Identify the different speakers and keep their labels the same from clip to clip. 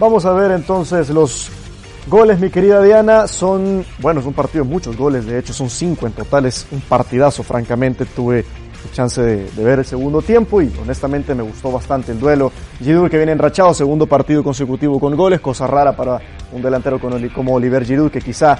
Speaker 1: Vamos a ver entonces los goles, mi querida Diana. Son, bueno, es un partido muchos goles, de hecho son cinco en total, es un partidazo, francamente. Tuve chance de, de, ver el segundo tiempo y honestamente me gustó bastante el duelo. Giroud que viene enrachado, segundo partido consecutivo con goles, cosa rara para un delantero como Oliver Giroud que quizá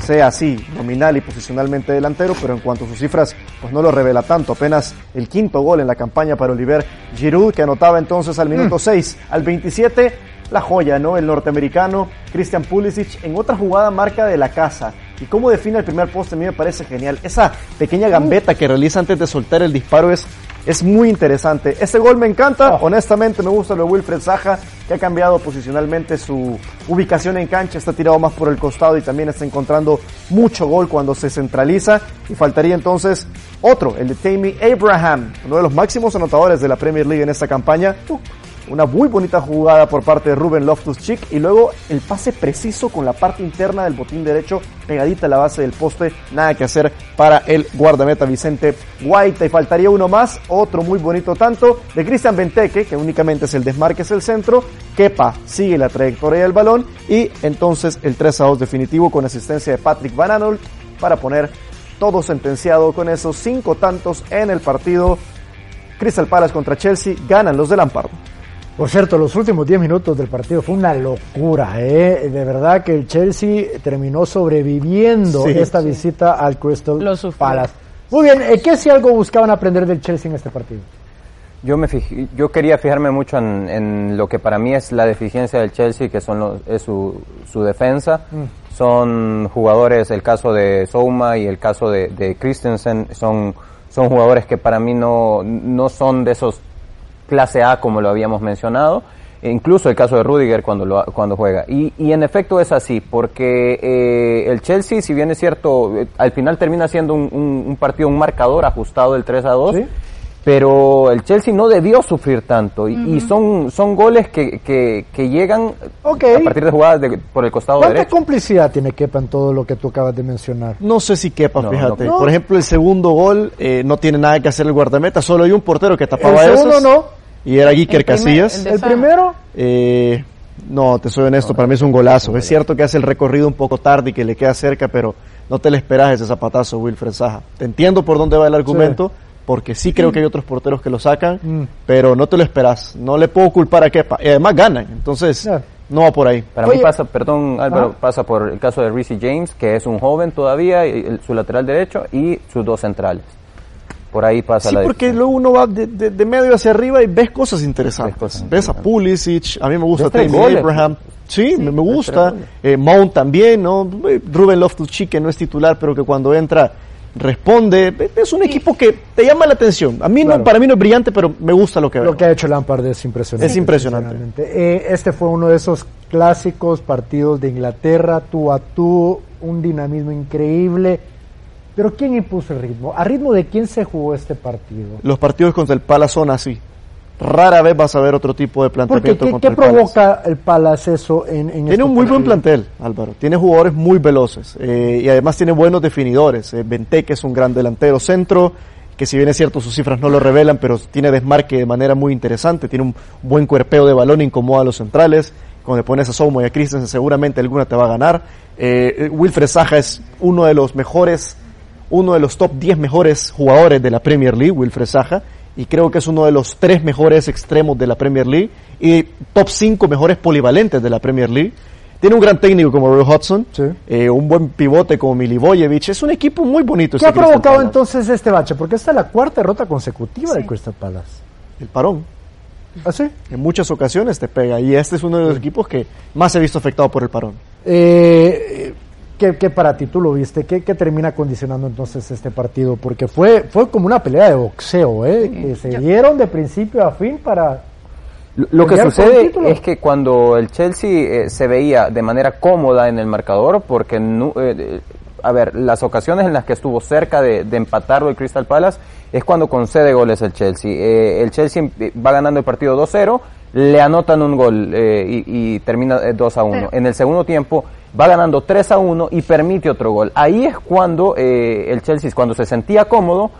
Speaker 1: sea así, nominal y posicionalmente delantero, pero en cuanto a sus cifras, pues no lo revela tanto. Apenas el quinto gol en la campaña para Oliver Giroud, que anotaba entonces al minuto 6, mm. al 27, la joya, ¿no? El norteamericano Christian Pulisic en otra jugada marca de la casa. Y cómo define el primer poste a mí me parece genial. Esa pequeña gambeta que realiza antes de soltar el disparo es es muy interesante. Este gol me encanta, oh. honestamente me gusta lo de Wilfred Saja, que ha cambiado posicionalmente su ubicación en cancha, está tirado más por el costado y también está encontrando mucho gol cuando se centraliza. Y faltaría entonces otro, el de Tammy Abraham, uno de los máximos anotadores de la Premier League en esta campaña. Una muy bonita jugada por parte de Ruben Loftus-Cheek y luego el pase preciso con la parte interna del botín derecho pegadita a la base del poste. Nada que hacer para el guardameta Vicente White. Y faltaría uno más, otro muy bonito tanto de Cristian Benteke, que únicamente es el desmarque, es el centro. Kepa sigue la trayectoria del balón y entonces el 3 a 2 definitivo con asistencia de Patrick Van Aanholt para poner todo sentenciado con esos cinco tantos en el partido. Crystal Palace contra Chelsea ganan los de Lampard.
Speaker 2: Por cierto, los últimos 10 minutos del partido fue una locura, ¿eh? De verdad que el Chelsea terminó sobreviviendo esta visita al Crystal Palace. Muy bien, eh, ¿qué si algo buscaban aprender del Chelsea en este partido?
Speaker 3: Yo, me yo quería fijarme mucho en, lo que para mí es la deficiencia del Chelsea, que son es su, su defensa. Mm. Son jugadores, el caso de Souma y el caso de, de Christensen, son, son jugadores que para mí no, no son de esos clase A como lo habíamos mencionado, e incluso el caso de Rudiger cuando, lo, cuando juega. Y, y en efecto es así, porque eh, el Chelsea, si bien es cierto, eh, al final termina siendo un, un, partido, un marcador ajustado del 3 a 2. Pero el Chelsea no debió sufrir tanto y, son, son goles que, que, que llegan a partir de jugadas de, por el costado
Speaker 2: ¿Cuánta
Speaker 3: derecho.
Speaker 2: ¿Cuánta complicidad tiene Kepa en todo lo que tú acabas de mencionar?
Speaker 1: No sé si Kepa, fíjate. Por ejemplo, el segundo gol eh, no tiene nada que hacer el guardameta, solo hay un portero que tapaba
Speaker 2: eso.
Speaker 1: El
Speaker 2: segundo no
Speaker 1: y era Giker Casillas.
Speaker 2: ¿El, primero?
Speaker 1: Eh, no, te soy honesto, para mí es un golazo. Es cierto que hace el recorrido un poco tarde y que le queda cerca, pero no te le esperas ese zapatazo, Wilfred Saja. Te entiendo por dónde va el argumento, porque sí creo que hay otros porteros que lo sacan, mm. pero no te lo esperas. No le puedo culpar a Kepa. Y además ganan, entonces no va por ahí.
Speaker 3: Para mí pasa, perdón Álvaro, pasa por el caso de Reese James, que es un joven todavía, y su lateral derecho, y sus dos centrales. Por ahí pasa
Speaker 1: sí, porque luego uno va de, de, medio hacia arriba y ves cosas interesantes. Ves, a Pulisic, a mí me gusta Tammy Abraham. Sí, me, gusta. Eh, Mount también, ¿no? Ruben Loftus-Cheek, que no es titular, pero que cuando entra responde. Es un equipo que te llama la atención. A mí no, para mí no es brillante, pero me gusta lo que veo.
Speaker 2: Lo que ha hecho Lampard es impresionante.
Speaker 1: Es impresionante.
Speaker 2: Eh, este fue uno de esos clásicos partidos de Inglaterra, tú a tú, un dinamismo increíble pero ¿quién impuso el ritmo? ¿A ritmo de quién se jugó este partido?
Speaker 1: Los partidos contra el Palace son así. Rara vez vas a ver otro tipo de planteamiento
Speaker 2: ¿qué,
Speaker 1: contra
Speaker 2: ¿qué provoca el Palace eso en, en
Speaker 1: Tiene un muy buen plantel, Álvaro. Tiene jugadores muy veloces eh, y además tiene buenos definidores. Eh, Benteke es un gran delantero centro, que si bien es cierto sus cifras no lo revelan, pero tiene desmarque de manera muy interesante. Tiene un buen cuerpeo de balón, incomoda a los centrales. Cuando le pones a Somo y a Christensen seguramente alguna te va a ganar. Eh, Wilfred Saja es uno de los mejores uno de los top 10 mejores jugadores de la Premier League, Wilfred Saja, y creo que es uno de los tres mejores extremos de la Premier League y top 5 mejores polivalentes de la Premier League. Tiene un gran técnico como Roy Hudson, eh, un buen pivote como Milivojevic. Es un equipo muy bonito.
Speaker 2: ¿Qué este ha provocado entonces este bache? Porque esta es la cuarta derrota consecutiva de Crystal Palace.
Speaker 1: El parón.
Speaker 2: ¿Ah, sí?
Speaker 1: En muchas ocasiones te pega. Y este es uno de los equipos que más se ha visto afectado por el parón.
Speaker 2: Eh, ¿Qué, para ti tú lo viste? ¿Qué, termina condicionando entonces este partido? Porque fue, fue como una pelea de boxeo, ¿eh? que se dieron de principio a fin para...
Speaker 3: Lo, que sucede es que cuando el Chelsea eh, se veía de manera cómoda en el marcador, porque, eh, a ver, las ocasiones en las que estuvo cerca de, de empatarlo el Crystal Palace es cuando concede goles el Chelsea. Eh, el Chelsea va ganando el partido 2-0, le anotan un gol y, y, termina 2 1. En el segundo tiempo va ganando 3 a 1 y permite otro gol. Ahí es cuando eh, el Chelsea, cuando se sentía cómodo,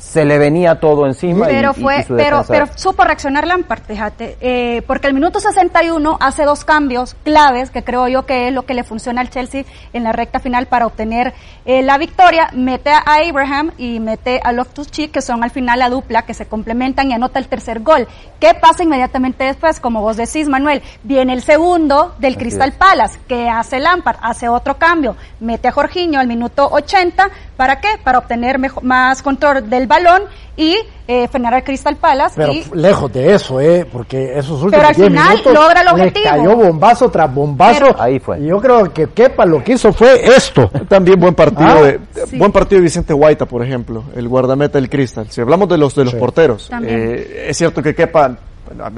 Speaker 3: se le venía todo encima.
Speaker 4: Pero fue, pero, pero supo reaccionar Lampard, fíjate, eh, porque el minuto 61 hace dos cambios claves que creo yo que es lo que le funciona al Chelsea en la recta final para obtener eh, la victoria. Mete a Abraham y mete a Loftus Cheek, que son al final la dupla que se complementan y anota el tercer gol. ¿Qué pasa inmediatamente después? Como vos decís, Manuel, viene el segundo del Crystal Palace, que hace Lampard, hace otro cambio, mete a Jorginho al minuto 80, ¿para qué? Para obtener más control del balón y eh, frenar al Crystal Palace.
Speaker 2: Pero lejos de eso, ¿eh? Porque esos últimos
Speaker 4: Pero al final logra el objetivo.
Speaker 2: cayó bombazo tras bombazo.
Speaker 3: ahí fue.
Speaker 2: Y yo creo que Kepa lo que hizo fue esto.
Speaker 1: También buen partido, ah, de, buen partido de Vicente Guaita, por ejemplo, el guardameta del Crystal. Si hablamos de los de los porteros, eh, es cierto que Kepa,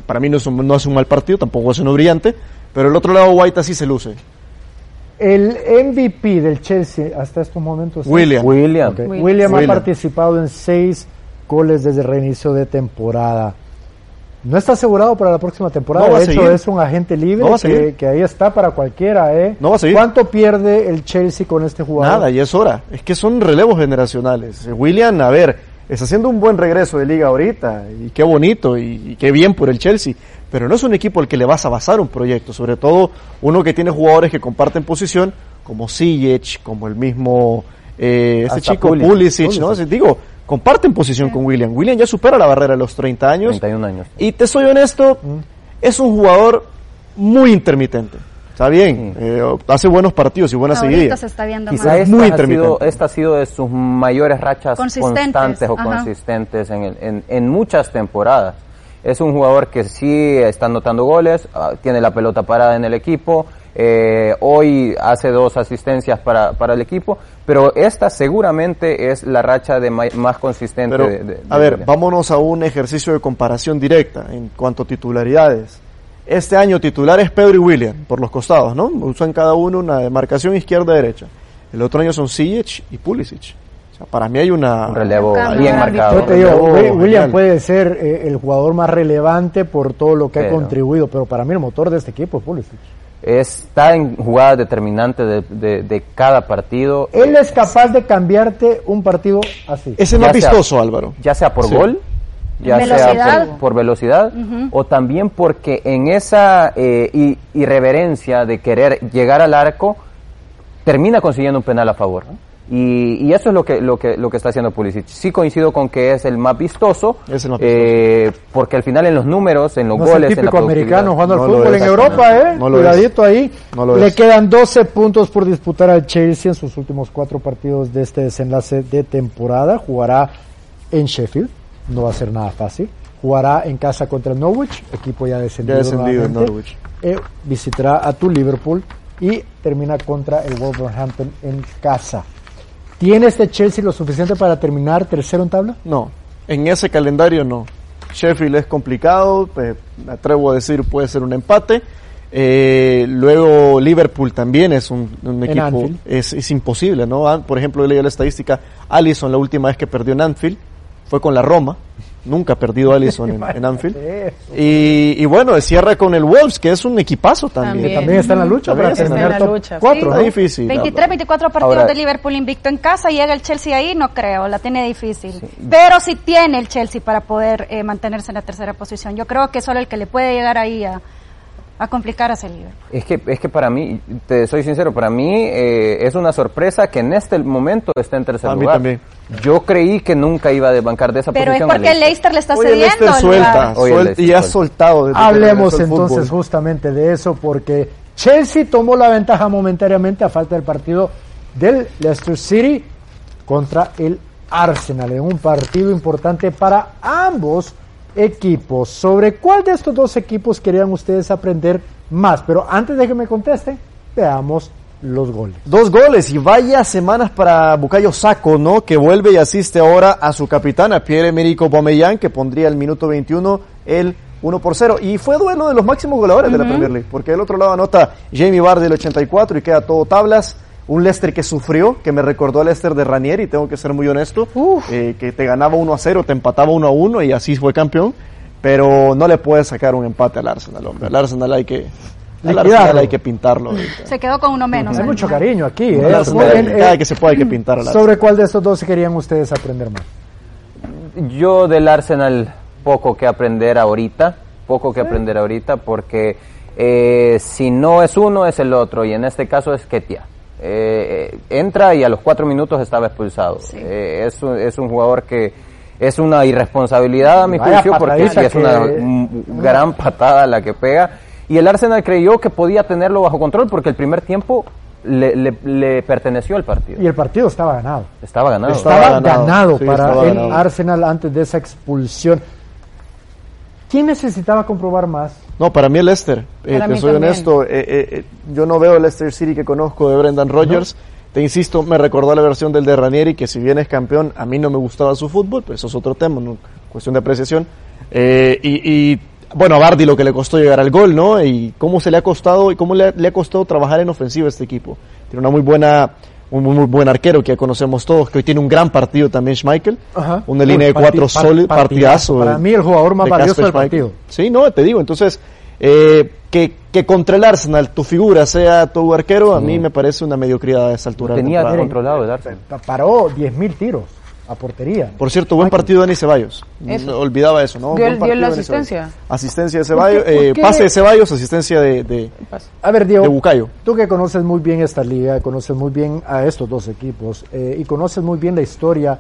Speaker 1: para mí no es, un, no es un mal partido, tampoco es uno brillante, pero el otro lado Guaita sí se luce.
Speaker 2: El MVP del Chelsea hasta estos momentos
Speaker 1: William.
Speaker 3: William.
Speaker 2: William. ha participado en seis goles desde el reinicio de temporada. No está asegurado para la próxima temporada. de hecho, es un agente libre que, ahí está para cualquiera. ¿eh?
Speaker 1: No va a seguir.
Speaker 2: ¿Cuánto pierde el Chelsea con este jugador?
Speaker 1: Nada, y es hora. Es que son relevos generacionales. William, a ver, está haciendo un buen regreso de liga ahorita. Y qué bonito y, y qué bien por el Chelsea pero no es un equipo al que le vas a basar un proyecto, sobre todo uno que tiene jugadores que comparten posición, como Sijic, como el mismo eh, este chico Pulisic, ¿no? Digo, comparten posición con William. William ya supera la barrera de los 30 años.
Speaker 3: 31 años.
Speaker 1: Y te soy honesto, mm. es un jugador muy intermitente. Está bien, eh, hace buenos partidos y buenas seguidas.
Speaker 4: Se está viendo
Speaker 3: Quizá esta, muy ha sido, esta ha sido de sus mayores rachas constantes o consistentes en, en muchas temporadas. Es un jugador que sí está anotando goles, ah, tiene la pelota parada en el equipo, eh, hoy hace dos asistencias para, para, el equipo, pero esta seguramente es la racha de más consistente. de,
Speaker 1: a ver, vámonos a un ejercicio de comparación directa en cuanto a titularidades. Este año titular es Pedro y William, por los costados, ¿no? Usan cada uno una demarcación izquierda-derecha. El otro año son Sijic y Pulisic para mí hay una,
Speaker 3: un relevo bien marcado.
Speaker 2: William puede ser eh, el jugador más relevante por todo lo que ha contribuido, pero para mí el motor de este equipo es Pulisic.
Speaker 3: Está en jugadas determinantes de, de, cada partido.
Speaker 2: Él es capaz de cambiarte un partido así.
Speaker 1: Es el más vistoso, Álvaro.
Speaker 3: Ya sea por gol, ya sea por, velocidad, o también porque en esa eh, irreverencia de querer llegar al arco, termina consiguiendo un penal a favor. Y, y, eso es lo que, lo que, lo que está haciendo Pulisic. Sí coincido con que es el más vistoso,
Speaker 1: es el más
Speaker 3: eh, porque al final en los números, en los goles,
Speaker 2: es el típico americano jugando al fútbol en Europa, ¿eh? Cuidadito ahí. Le quedan 12 puntos por disputar al Chelsea en sus últimos cuatro partidos de este desenlace de temporada. Jugará en Sheffield, no va a ser nada fácil. Jugará en casa contra el Norwich, equipo ya descendido.
Speaker 1: Ya descendido en Norwich.
Speaker 2: Eh, visitará a tu Liverpool y termina contra el Wolverhampton en casa. ¿Tiene este Chelsea lo suficiente para terminar tercero en tabla?
Speaker 1: No, en ese calendario no. Sheffield es complicado, pues, me atrevo a decir puede ser un empate. Eh, luego Liverpool también es un, equipo, es, es, imposible, ¿no? Ah, por ejemplo, he leído la estadística, Allison la última vez que perdió en Anfield fue con la Roma, Nunca ha perdido Allison en, Anfield. Y, bueno, cierra con el Wolves, que es un equipazo también.
Speaker 2: También, está en la lucha para terminar top lucha, cuatro.
Speaker 1: difícil.
Speaker 4: 23, 24 partidos de Liverpool invicto en casa, llega el Chelsea ahí, no creo, la tiene difícil. Pero sí tiene el Chelsea para poder eh, mantenerse en la tercera posición. Yo creo que solo el que le puede llegar ahí a, a complicar a Liverpool.
Speaker 3: Es que, es que para mí, te soy sincero, para mí eh, es una sorpresa que en este momento esté en tercer lugar. Mí también. Yo creí que nunca iba a desbancar de esa
Speaker 4: Pero
Speaker 3: posición.
Speaker 4: Pero es porque el Leicester le está cediendo.
Speaker 1: suelta, suelta y ha soltado.
Speaker 2: Hablemos entonces justamente de eso, porque Chelsea tomó la ventaja momentáneamente a falta del partido del Leicester City contra el Arsenal, en un partido importante para ambos equipos. ¿Sobre cuál de estos dos equipos querían ustedes aprender más? Pero antes de que me contesten, veamos los goles.
Speaker 1: Dos goles y vaya semanas para Bucayo Saco, ¿no? Que vuelve y asiste ahora a su capitana, Pierre-Emerick Aubameyang, que pondría el minuto 21 el 1 por 0. Y fue duelo de los máximos goleadores de la Premier League, porque del otro lado anota Jamie Vardy el 84 y queda todo tablas un Leicester que sufrió, que me recordó al Leicester de Ranieri, tengo que ser muy honesto, eh, que te ganaba 1 a 0, te empataba 1 a 1 y así fue campeón, pero no le puedes sacar un empate al Arsenal, hombre. Al Arsenal hay que, al Arsenal hay que pintarlo.
Speaker 4: Se quedó con uno menos.
Speaker 2: Hay mucho cariño aquí. ¿eh?
Speaker 1: cada que se puede hay que pintar al
Speaker 2: ¿Sobre cuál de estos dos querían ustedes aprender más?
Speaker 3: yo del Arsenal poco que aprender ahorita, poco que aprender ahorita, porque eh, si no es uno es el otro, y en este caso es Ketia. Eh, entra y a los cuatro minutos estaba expulsado. Eh, es, es un jugador que es una irresponsabilidad a mi juicio porque sí, es una gran patada la que pega. Y el Arsenal creyó que podía tenerlo bajo control porque el primer tiempo le, perteneció al partido.
Speaker 2: Y el partido estaba ganado.
Speaker 3: Estaba ganado.
Speaker 2: Estaba, ganado, para el Arsenal antes de esa expulsión. ¿Quién necesitaba comprobar más?
Speaker 1: No, para mí el Leicester. Eh, te soy honesto, eh, eh, yo no veo el Leicester City que conozco de Brendan Rodgers. Te insisto, me recordó la versión del de Ranieri, que si bien es campeón, a mí no me gustaba su fútbol, pero eso es otro tema, ¿no? cuestión de apreciación. y, bueno, a Bardi lo que le costó llegar al gol, ¿no? Y cómo se le ha costado y cómo le, ha costado trabajar en ofensiva a este equipo. Tiene una muy buena, un muy, buen arquero que ya conocemos todos, que hoy tiene un gran partido también, Schmeichel. Una línea de cuatro sólidos, partidazo.
Speaker 2: Para mí el jugador más valioso del partido.
Speaker 1: Sí, no, te digo, entonces, eh, que, que contra el Arsenal tu figura sea tu arquero, a mí me parece una mediocridad a esa altura.
Speaker 3: Tenía controlado el Arsenal.
Speaker 2: Paró 10.000 tiros a portería.
Speaker 1: Por cierto, buen partido de Dani Ceballos. olvidaba eso, ¿no?
Speaker 5: Dio, la asistencia.
Speaker 1: Asistencia de Ceballos, eh, pase de Ceballos, asistencia de, de,
Speaker 2: a ver, Diego, Bucayo. Tú que conoces muy bien esta liga, conoces muy bien a estos dos equipos eh, y conoces muy bien la historia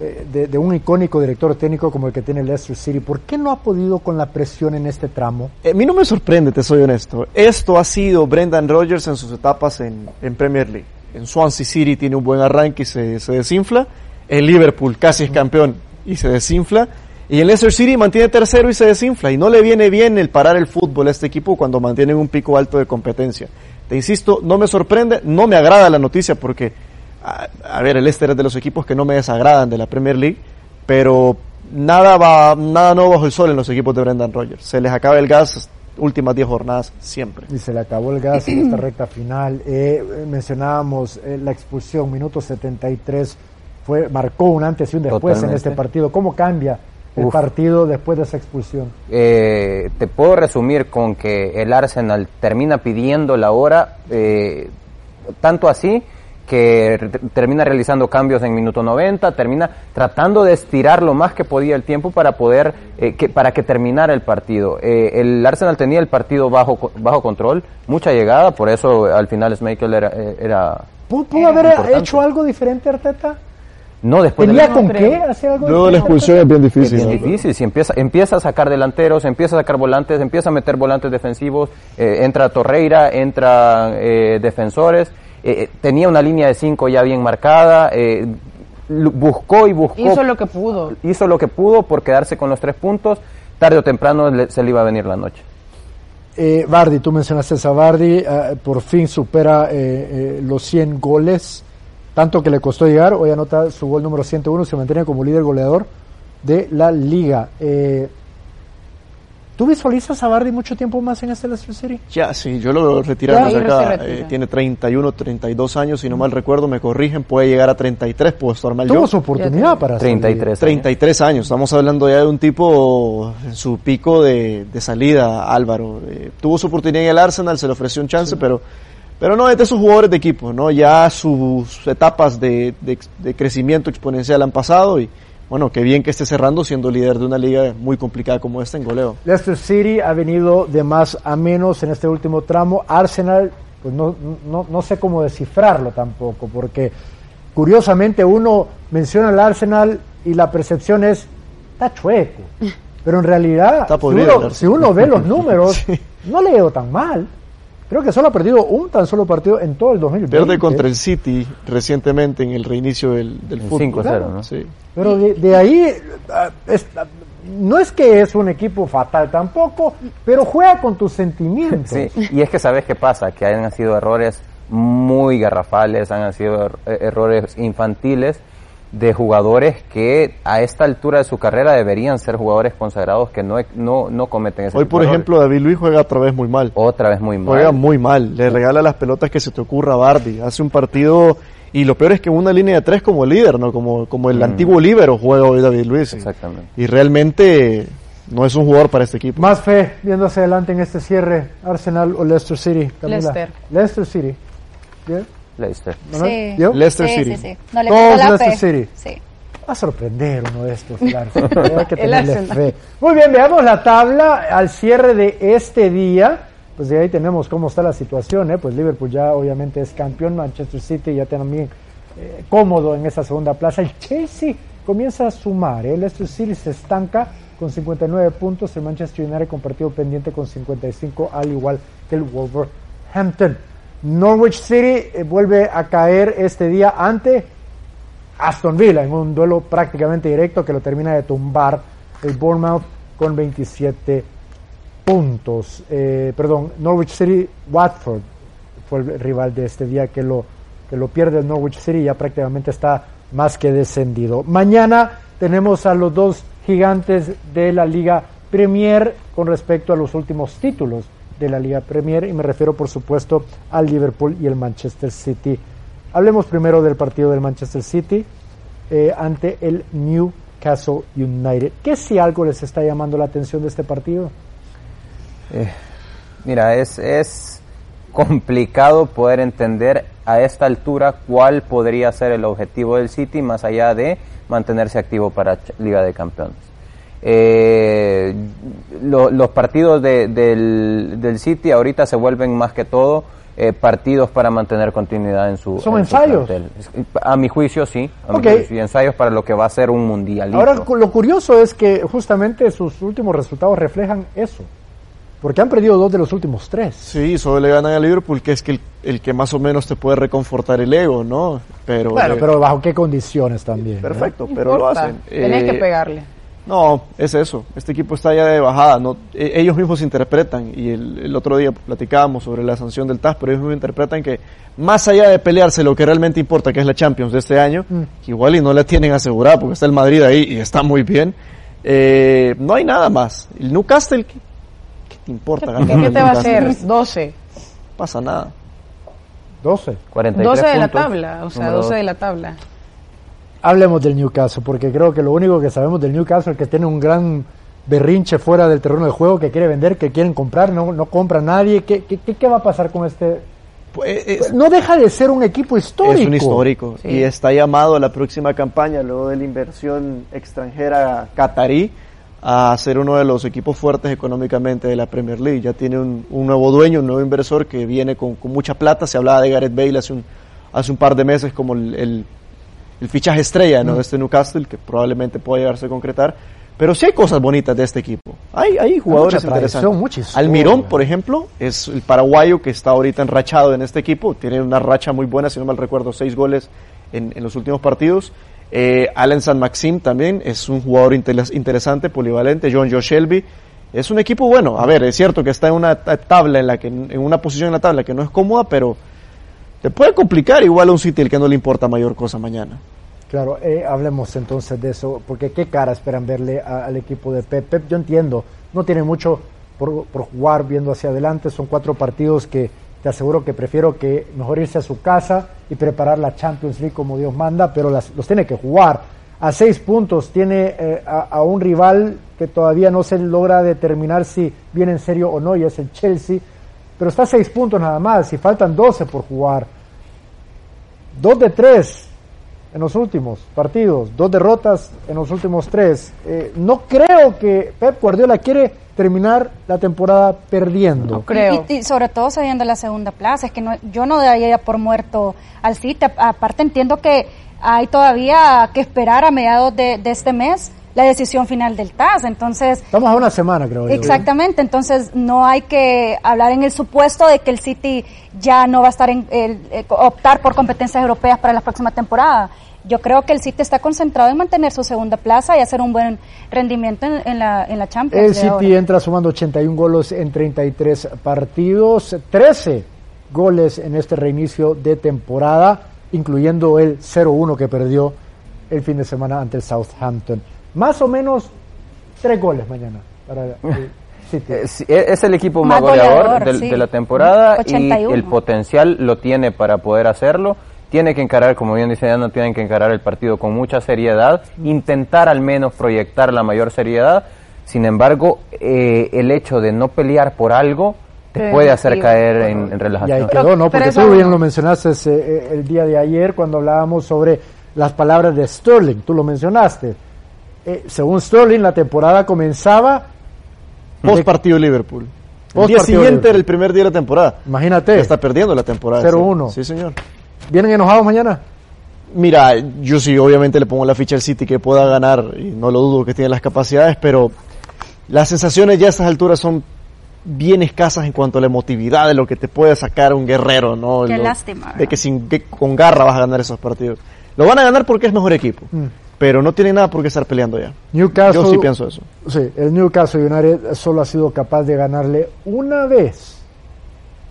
Speaker 2: eh, de, un icónico director técnico como el que tiene Leicester City, ¿por qué no ha podido con la presión en este tramo?
Speaker 1: a mí no me sorprende, te soy honesto. Esto ha sido Brendan Rodgers en sus etapas en, en Premier League. En Swansea City tiene un buen arranque y se, se desinfla el Liverpool casi es campeón y se desinfla. Y el Leicester City mantiene tercero y se desinfla. Y no le viene bien el parar el fútbol a este equipo cuando mantienen un pico alto de competencia. Te insisto, no me sorprende, no me agrada la noticia porque, a, ver, el Leicester es de los equipos que no me desagradan de la Premier League, pero nada va, nada nuevo bajo el sol en los equipos de Brendan Rodgers. Se les acaba el gas últimas 10 jornadas siempre.
Speaker 2: Y se le acabó el gas en esta recta final. Eh, mencionábamos eh, la expulsión, minuto 73 fue, marcó un antes y un después en este partido. ¿Cómo cambia el partido después de esa expulsión?
Speaker 3: Eh, te puedo resumir con que el Arsenal termina pidiendo la hora, eh, tanto así que termina realizando cambios en minuto 90, termina tratando de estirar lo más que podía el tiempo para poder, eh, que, para que terminara el partido. el Arsenal tenía el partido bajo, bajo control, mucha llegada, por eso al final Schmeichel era... era
Speaker 2: ¿Pudo, haber hecho algo diferente Arteta?
Speaker 3: No, después
Speaker 2: ¿Tenía con qué hacer algo
Speaker 1: Luego la expulsión es bien difícil.
Speaker 3: Es bien difícil. Si empieza, empieza a sacar delanteros, empieza a sacar volantes, empieza a meter volantes defensivos, eh, entra Torreira, entra eh, defensores. Eh, tenía una línea de cinco ya bien marcada. buscó y buscó.
Speaker 5: Hizo lo que pudo.
Speaker 3: Hizo lo que pudo por quedarse con los tres puntos. Tarde o temprano se le iba a venir la noche.
Speaker 2: Bardi, tú mencionaste a Bardi, por fin supera los 100 goles tanto que le costó llegar, hoy anota su gol número 101, se mantiene como líder goleador de la liga. Eh, ¿Tú visualizas a Bardi mucho tiempo más en este Leicester City?
Speaker 1: Ya, sí, yo lo retiramos acá. Eh, tiene 31, 32 años, si no mal recuerdo, me corrigen, puede llegar a 33, puedo estar mal
Speaker 2: Tuvo su oportunidad para
Speaker 3: 33
Speaker 1: 33 años. estamos hablando ya de un tipo en su pico de, salida, Álvaro. Eh, tuvo su oportunidad en el Arsenal, se le ofreció un chance, pero pero no es de sus jugadores de equipo, ¿no? Ya sus etapas de, de, crecimiento exponencial han pasado y bueno, qué bien que esté cerrando siendo líder de una liga muy complicada como esta en goleo.
Speaker 2: Leicester City ha venido de más a menos en este último tramo. Arsenal, pues no, no, no sé cómo descifrarlo tampoco, porque curiosamente uno menciona al Arsenal y la percepción es, está chueco. Pero en realidad, si, uno, ve los números, no le veo tan mal. Creo que solo ha perdido un tan solo partido en todo el 2020.
Speaker 1: Pierde contra el City recientemente en el reinicio del, del fútbol.
Speaker 3: 5-0, ¿no?
Speaker 2: Sí. Pero de, ahí ah, ah, no es que es un equipo fatal tampoco, pero juega con tus sentimientos.
Speaker 3: Sí, y es que sabes qué pasa, que han sido errores muy garrafales, han sido er, errores infantiles de jugadores que a esta altura de su carrera deberían ser jugadores consagrados que no, no, no cometen ese
Speaker 1: Hoy, por ejemplo, David Luis juega otra vez muy mal.
Speaker 3: Otra vez muy mal.
Speaker 1: Juega muy mal. Le regala las pelotas que se te ocurra a Bardi. Hace un partido y lo peor es que una línea de tres como líder, ¿no? Como, como el mm. antiguo líbero juega hoy David Luis.
Speaker 3: Exactamente.
Speaker 1: Y realmente no es un jugador para este equipo.
Speaker 2: Más fe viendo hacia adelante en este cierre, Arsenal o Leicester City.
Speaker 5: Leicester.
Speaker 2: Leicester City.
Speaker 3: Leicester.
Speaker 1: Sí. Leicester City.
Speaker 4: Sí, sí. No le Todos Leicester City. Sí.
Speaker 2: Va a sorprender uno de estos, Hay que tenerle fe. Muy bien, veamos la tabla al cierre de este día. Pues de ahí tenemos cómo está la situación. ¿eh? Pues Liverpool ya obviamente es campeón. Manchester City ya también eh, cómodo en esa segunda plaza. El Chelsea comienza a sumar. ¿eh? El Leicester City se estanca con 59 puntos. El Manchester United con partido pendiente con 55, al igual que el Wolverhampton. Norwich City eh, vuelve a caer este día ante Aston Villa en un duelo prácticamente directo que lo termina de tumbar el Bournemouth con 27 puntos. Eh, perdón, Norwich City, Watford fue el rival de este día que lo, que lo pierde el Norwich City, ya prácticamente está más que descendido. Mañana tenemos a los dos gigantes de la Liga Premier con respecto a los últimos títulos de la Liga Premier y me refiero por supuesto al Liverpool y el Manchester City Hablemos primero del partido del Manchester City eh, ante el Newcastle United. ¿Qué si algo les está llamando la atención de este partido?
Speaker 3: Eh, mira, es, es complicado poder entender a esta altura cuál podría ser el objetivo del City más allá de mantenerse activo para Liga de Campeones. Eh, los partidos del, del City ahorita se vuelven más que todo eh, partidos para mantener continuidad en su.
Speaker 2: ¿Son ensayos?
Speaker 3: a mi juicio, sí. y ensayos para lo que va a ser un mundial.
Speaker 2: Ahora, lo curioso es que justamente sus últimos resultados reflejan eso. Porque han perdido dos de los últimos tres.
Speaker 1: Sí, solo le ganan a Liverpool, que es que el, que más o menos te puede reconfortar el ego, ¿no?
Speaker 2: Pero, bueno, eh, pero bajo qué condiciones también.
Speaker 1: Perfecto, pero lo hacen.
Speaker 5: Tenés que eh, pegarle.
Speaker 1: No, es eso. Este equipo está ya de bajada. No, e, ellos mismos interpretan, y el, otro día platicábamos sobre la sanción del TAS, pero ellos mismos interpretan que más allá de pelearse lo que realmente importa, que es la Champions de este año, mm. igual y no la tienen asegurada porque está el Madrid ahí y está muy bien, eh, no hay nada más. El Newcastle, ¿qué, qué te importa
Speaker 5: ¿Qué, ¿qué te va a hacer? 12.
Speaker 1: Pasa nada.
Speaker 2: 12.
Speaker 5: 12 de la tabla, o sea, 12 de la tabla.
Speaker 2: Hablemos del Newcastle, porque creo que lo único que sabemos del Newcastle es que tiene un gran berrinche fuera del terreno de juego, que quiere vender, que quieren comprar, no, no compra nadie. ¿Qué, qué, qué va a pasar con este? Pues, no deja de ser un equipo histórico.
Speaker 1: Es un histórico y está llamado a la próxima campaña, luego de la inversión extranjera catarí, a ser uno de los equipos fuertes económicamente de la Premier League. Ya tiene un, un nuevo dueño, un nuevo inversor que viene con, con, mucha plata. Se hablaba de Gareth Bale hace un, hace un par de meses como el el fichaje estrella ¿no? de este Newcastle, que probablemente pueda llegarse a concretar. Pero sí hay cosas bonitas de este equipo. Hay, hay jugadores interesantes. Almirón, por ejemplo, es el paraguayo que está ahorita enrachado en este equipo. Tiene una racha muy buena, si no mal recuerdo, seis goles en, en los últimos partidos. Eh, Allen San Maxim también es un jugador interesante, polivalente. John Joe Shelby. Es un equipo bueno. A ver, es cierto que está en una tabla en la que, en una posición en la tabla que no es cómoda, pero te puede complicar igual a un City el que no le importa mayor cosa mañana.
Speaker 2: Claro, eh, hablemos entonces de eso, porque qué cara esperan verle al equipo de Pep. Pep, yo entiendo, no tiene mucho por, jugar viendo hacia adelante, son cuatro partidos que te aseguro que prefiero que mejor irse a su casa y preparar la Champions League como Dios manda, pero las, los tiene que jugar. A seis puntos tiene eh, a, un rival que todavía no se logra determinar si viene en serio o no, y es el Chelsea pero está a seis puntos nada más y faltan 12 por jugar. Dos de tres en los últimos partidos, dos derrotas en los últimos tres. Eh, no creo que Pep Guardiola quiere terminar la temporada perdiendo.
Speaker 5: No creo.
Speaker 4: Y, sobre todo sabiendo la segunda plaza, es que no, yo no daría por muerto al City. Aparte entiendo que hay todavía que esperar a mediados de, de este mes la decisión final del TAS. Entonces.
Speaker 2: Estamos a una semana, creo.
Speaker 4: Exactamente. Entonces, no hay que hablar en el supuesto de que el City ya no va a estar en el, eh, optar por competencias europeas para la próxima temporada. Yo creo que el City está concentrado en mantener su segunda plaza y hacer un buen rendimiento en, la, en la Champions.
Speaker 2: El City entra sumando 81 goles en 33 partidos, 13 goles en este reinicio de temporada, incluyendo el 0-1 que perdió el fin de semana ante el Southampton más o menos tres goles mañana para
Speaker 3: eh, Es el equipo más, goleador, de, la temporada y el potencial lo tiene para poder hacerlo. Tiene que encarar, como bien dice no tienen que encarar el partido con mucha seriedad, intentar al menos proyectar la mayor seriedad. Sin embargo, eh, el hecho de no pelear por algo te puede hacer caer en, relajación.
Speaker 2: Y ahí quedó, ¿no? Porque tú bien lo mencionaste eh, el día de ayer cuando hablábamos sobre las palabras de Sterling, tú lo mencionaste. Eh, según Sterling, la temporada comenzaba...
Speaker 1: Post partido Liverpool. El día siguiente era el primer día de la temporada.
Speaker 2: Imagínate.
Speaker 1: está perdiendo la temporada.
Speaker 2: 0-1.
Speaker 1: Sí, señor.
Speaker 2: ¿Vienen enojados mañana?
Speaker 1: Mira, yo sí, obviamente le pongo la ficha al City que pueda ganar, y no lo dudo que tiene las capacidades, pero las sensaciones ya a estas alturas son bien escasas en cuanto a la emotividad de lo que te puede sacar un guerrero, ¿no?
Speaker 4: Qué lástima.
Speaker 1: De que, sin, con garra vas a ganar esos partidos. Lo van a ganar porque es mejor equipo, mm. Pero no tiene nada por qué estar peleando ya.
Speaker 2: Newcastle,
Speaker 1: Yo sí pienso eso.
Speaker 2: Sí, el Newcastle United solo ha sido capaz de ganarle una vez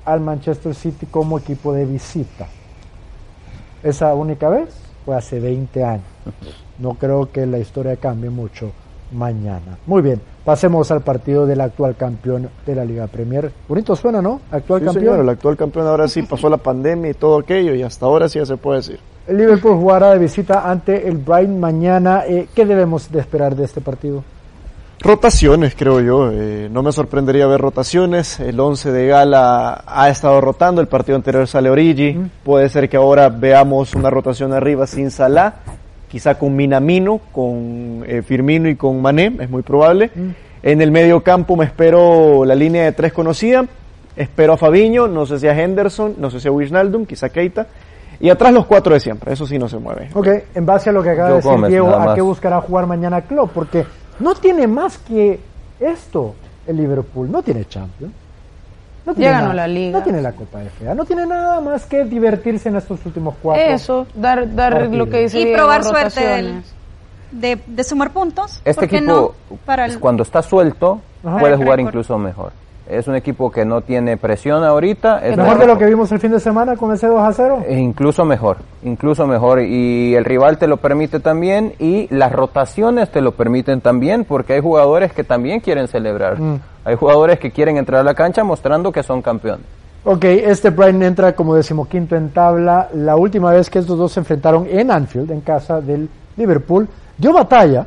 Speaker 2: al Manchester City como equipo de visita. Esa única vez fue hace 20 años. No creo que la historia cambie mucho mañana. Muy bien, pasemos al partido del actual campeón de la Liga Premier. Bonito suena, ¿no? Actual campeón.
Speaker 1: el actual campeón ahora sí pasó la pandemia y todo aquello y hasta ahora sí ya se puede decir.
Speaker 2: El Liverpool jugará de visita ante el Brighton mañana. Eh, ¿Qué debemos de esperar de este partido?
Speaker 1: Rotaciones, creo yo. Eh, no me sorprendería ver rotaciones. El 11 de Gala ha estado rotando. El partido anterior sale Origi. Puede ser que ahora veamos una rotación arriba sin Salah quizá con Minamino, con eh, Firmino y con Mané, es muy probable. Mm. En el medio campo me espero la línea de tres conocida, espero a Fabiño, no sé si a Henderson, no sé si a Wijnaldum, quizá Keita. Y atrás los cuatro de siempre, eso sí no se mueve.
Speaker 2: Ok, en base a lo que acaba de decir Diego, ¿a qué buscará jugar mañana Klopp? Porque no tiene más que esto el Liverpool, no tiene Champions.
Speaker 5: No ya ganó la liga.
Speaker 2: No tiene la Copa de FA, no tiene nada más que divertirse en estos últimos cuatro.
Speaker 5: Eso, dar, dar lo que dice
Speaker 4: Y probar suerte de, de, sumar puntos.
Speaker 3: Este equipo, para cuando está suelto, puede jugar incluso mejor. Es un equipo que no tiene presión ahorita.
Speaker 2: Es mejor de lo que vimos el fin de semana con ese 2 a 0.
Speaker 3: E incluso mejor, incluso mejor. Y el rival te lo permite también y las rotaciones te lo permiten también porque hay jugadores que también quieren celebrar. Mm. Hay jugadores que quieren entrar a la cancha mostrando que son campeones.
Speaker 2: Ok, este Brian entra como decimoquinto en tabla. La última vez que estos dos se enfrentaron en Anfield, en casa del Liverpool, dio batalla.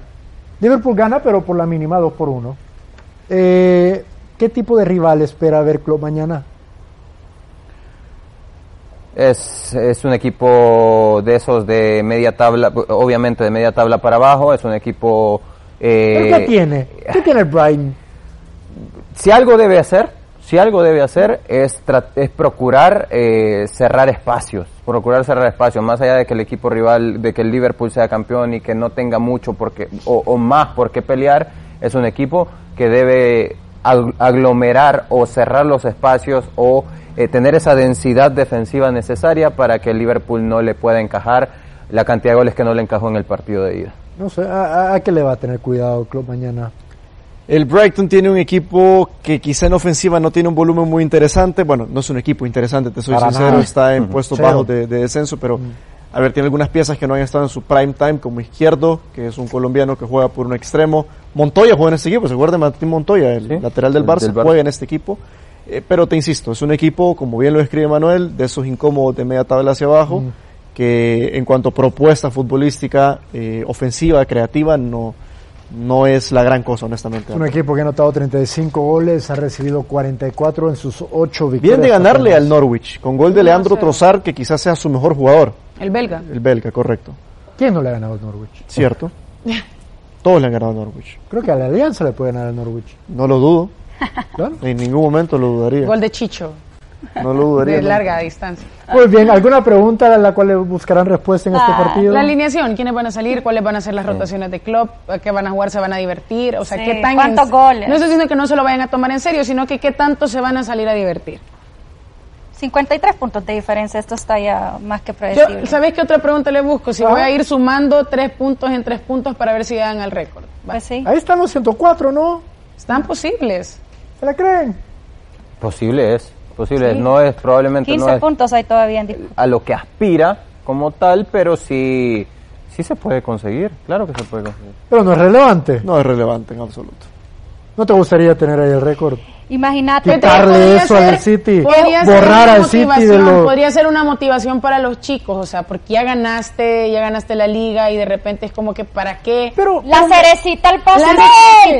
Speaker 2: Liverpool gana, pero por la mínima 2 por 1. Eh, ¿Qué tipo de rival espera ver Klopp mañana?
Speaker 3: Es, es, un equipo de esos de media tabla, obviamente de media tabla para abajo, es un equipo...
Speaker 2: Eh, qué tiene? ¿Qué tiene Brian?
Speaker 3: Si algo debe hacer, si algo debe hacer es, es procurar eh, cerrar espacios, procurar cerrar espacios, más allá de que el equipo rival, de que el Liverpool sea campeón y que no tenga mucho porque, o, o más por qué pelear, es un equipo que debe aglomerar o cerrar los espacios o eh, tener esa densidad defensiva necesaria para que el Liverpool no le pueda encajar la cantidad de goles que no le encajó en el partido de ida.
Speaker 2: No sé, ¿a, qué le va a tener cuidado Club mañana?
Speaker 1: El Brighton tiene un equipo que quizá en ofensiva no tiene un volumen muy interesante. Bueno, no es un equipo interesante, te soy sincero, está en puestos bajos de, descenso, pero a ver, tiene algunas piezas que no han estado en su prime time, como Izquierdo, que es un colombiano que juega por un extremo. Montoya juega en este equipo, se acuerda de Martín Montoya, el lateral del Barça, juega en este equipo. Eh, pero te insisto, es un equipo, como bien lo escribe Manuel, de esos incómodos de media tabla hacia abajo, mm. que en cuanto a propuesta futbolística, eh, ofensiva, creativa, no, no es la gran cosa, honestamente.
Speaker 2: Es un equipo que ha anotado 35 goles, ha recibido 44 en sus 8 victorias.
Speaker 1: Viene de ganarle al Norwich, con gol de Leandro Trozar, que quizás sea su mejor jugador.
Speaker 5: El belga.
Speaker 1: El belga, correcto.
Speaker 2: ¿Quién no le ha ganado al Norwich?
Speaker 1: Cierto. Todos le han ganado al Norwich.
Speaker 2: Creo que a la Alianza le puede ganar al Norwich.
Speaker 1: No lo dudo. En ningún momento lo dudaría.
Speaker 5: Gol de Chicho.
Speaker 1: No lo dudaría.
Speaker 5: De larga distancia.
Speaker 2: Muy bien, ¿alguna pregunta a la cual le buscarán respuesta en este ah, partido?
Speaker 5: La alineación, ¿quiénes van a salir? ¿Cuáles van a ser las rotaciones de club? ¿Qué van a jugar? ¿Se van a divertir? O sea, ¿qué tan
Speaker 4: ¿Cuántos goles?
Speaker 5: No estoy diciendo que no se lo vayan a tomar en serio, sino que qué tanto se van a salir a divertir.
Speaker 4: 53 puntos de diferencia, esto está ya más que predecible.
Speaker 5: ¿Sabes qué otra pregunta le busco? Si voy a ir sumando tres puntos en tres puntos para ver si llegan al récord.
Speaker 2: Pues Ahí están los 104, ¿no?
Speaker 5: Están posibles.
Speaker 2: ¿Se la creen?
Speaker 3: Posible es, posible es. No es, probablemente
Speaker 4: 15 puntos hay todavía en
Speaker 3: A lo que aspira como tal, pero sí, sí se puede conseguir, claro que se puede conseguir.
Speaker 2: Pero no es relevante.
Speaker 1: No es relevante en absoluto.
Speaker 2: ¿No te gustaría tener ahí el récord?
Speaker 4: Imagínate.
Speaker 2: Quitarle eso al City. Borrar al City de
Speaker 5: lo... Podría ser una motivación para los chicos, o sea, porque ya ganaste, ya ganaste la liga y de repente es como que ¿para qué?
Speaker 4: Pero la cerecita al pastel.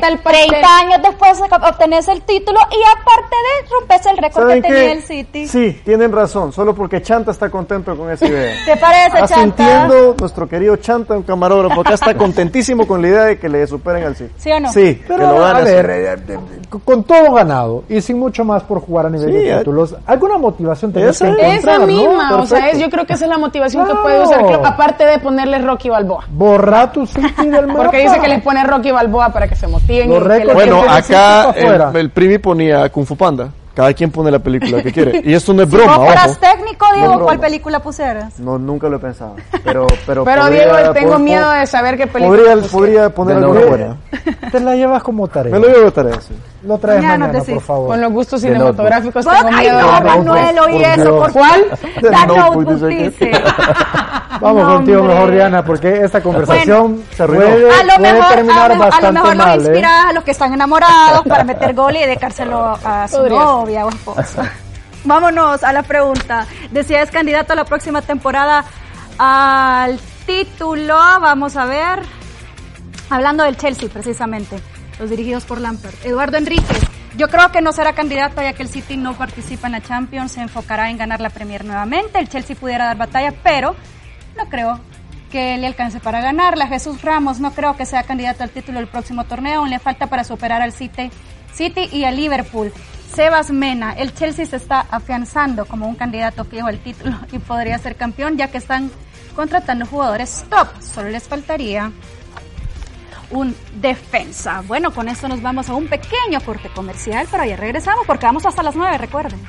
Speaker 4: La 30 años después obtenés el título y aparte de rompes el récord que tenía el City.
Speaker 1: Sí, tienen razón, solo porque Chanta está contento con esa idea.
Speaker 4: ¿Te parece, Chanta?
Speaker 1: sintiendo nuestro querido Chanta, un camarógrafo, acá está contentísimo con la idea de que le superen al City.
Speaker 4: ¿Sí o no?
Speaker 1: Sí,
Speaker 2: pero a ver, eh, eh, con todo ganado y sin mucho más por jugar a nivel de títulos, alguna motivación tenés que encontrar,
Speaker 5: Esa misma, o sea, yo creo que esa es la motivación que puede usar aparte de ponerle Rocky Balboa.
Speaker 2: Borra tu City del mapa.
Speaker 5: Porque dice que les pone Rocky Balboa para que se motiven.
Speaker 1: bueno, acá el, el Primi ponía Kung Fu Panda. Cada quien pone la película que quiere. Y esto no es broma. Si
Speaker 4: fueras técnico, Diego, ¿cuál película pusieras?
Speaker 1: No, nunca lo he pensado. Pero, pero,
Speaker 5: pero Diego, tengo miedo de saber qué película.
Speaker 1: Podría, podría poner.
Speaker 2: Te la llevas como tarea.
Speaker 1: Me lo llevo de tarea, sí.
Speaker 2: Lo traes mañana, por favor.
Speaker 5: Con los gustos cinematográficos tengo
Speaker 4: miedo. Ay, no, Manuel, oí eso. ¿Por cuál?
Speaker 2: La Notebook dice. Vamos contigo mejor, Diana, porque esta conversación se puede,
Speaker 4: a lo mejor,
Speaker 2: terminar bastante
Speaker 4: A lo mejor
Speaker 2: mal,
Speaker 4: lo inspira ¿eh? a los que están enamorados para meter gol y dedicárselo a su novia o esposa. Vámonos a la pregunta. Decía es candidato a la próxima temporada al título. Vamos a ver. Hablando del Chelsea, precisamente. Los dirigidos por Lampard. Eduardo Enríquez. Yo creo que no será candidato ya que el City no participa en la Champions. Se enfocará en ganar la Premier nuevamente. El Chelsea pudiera dar batalla, pero no creo que le alcance para ganarla. Jesús Ramos no creo que sea candidato al título del próximo torneo. Aún le falta para superar al City, City y al Liverpool. Sebas Mena, el Chelsea se está afianzando como un candidato fijo al título y podría ser campeón ya que están contratando jugadores top. Solo les faltaría un defensa. Bueno, con esto nos vamos a un pequeño corte comercial, pero ya regresamos porque vamos hasta las nueve, recuerden.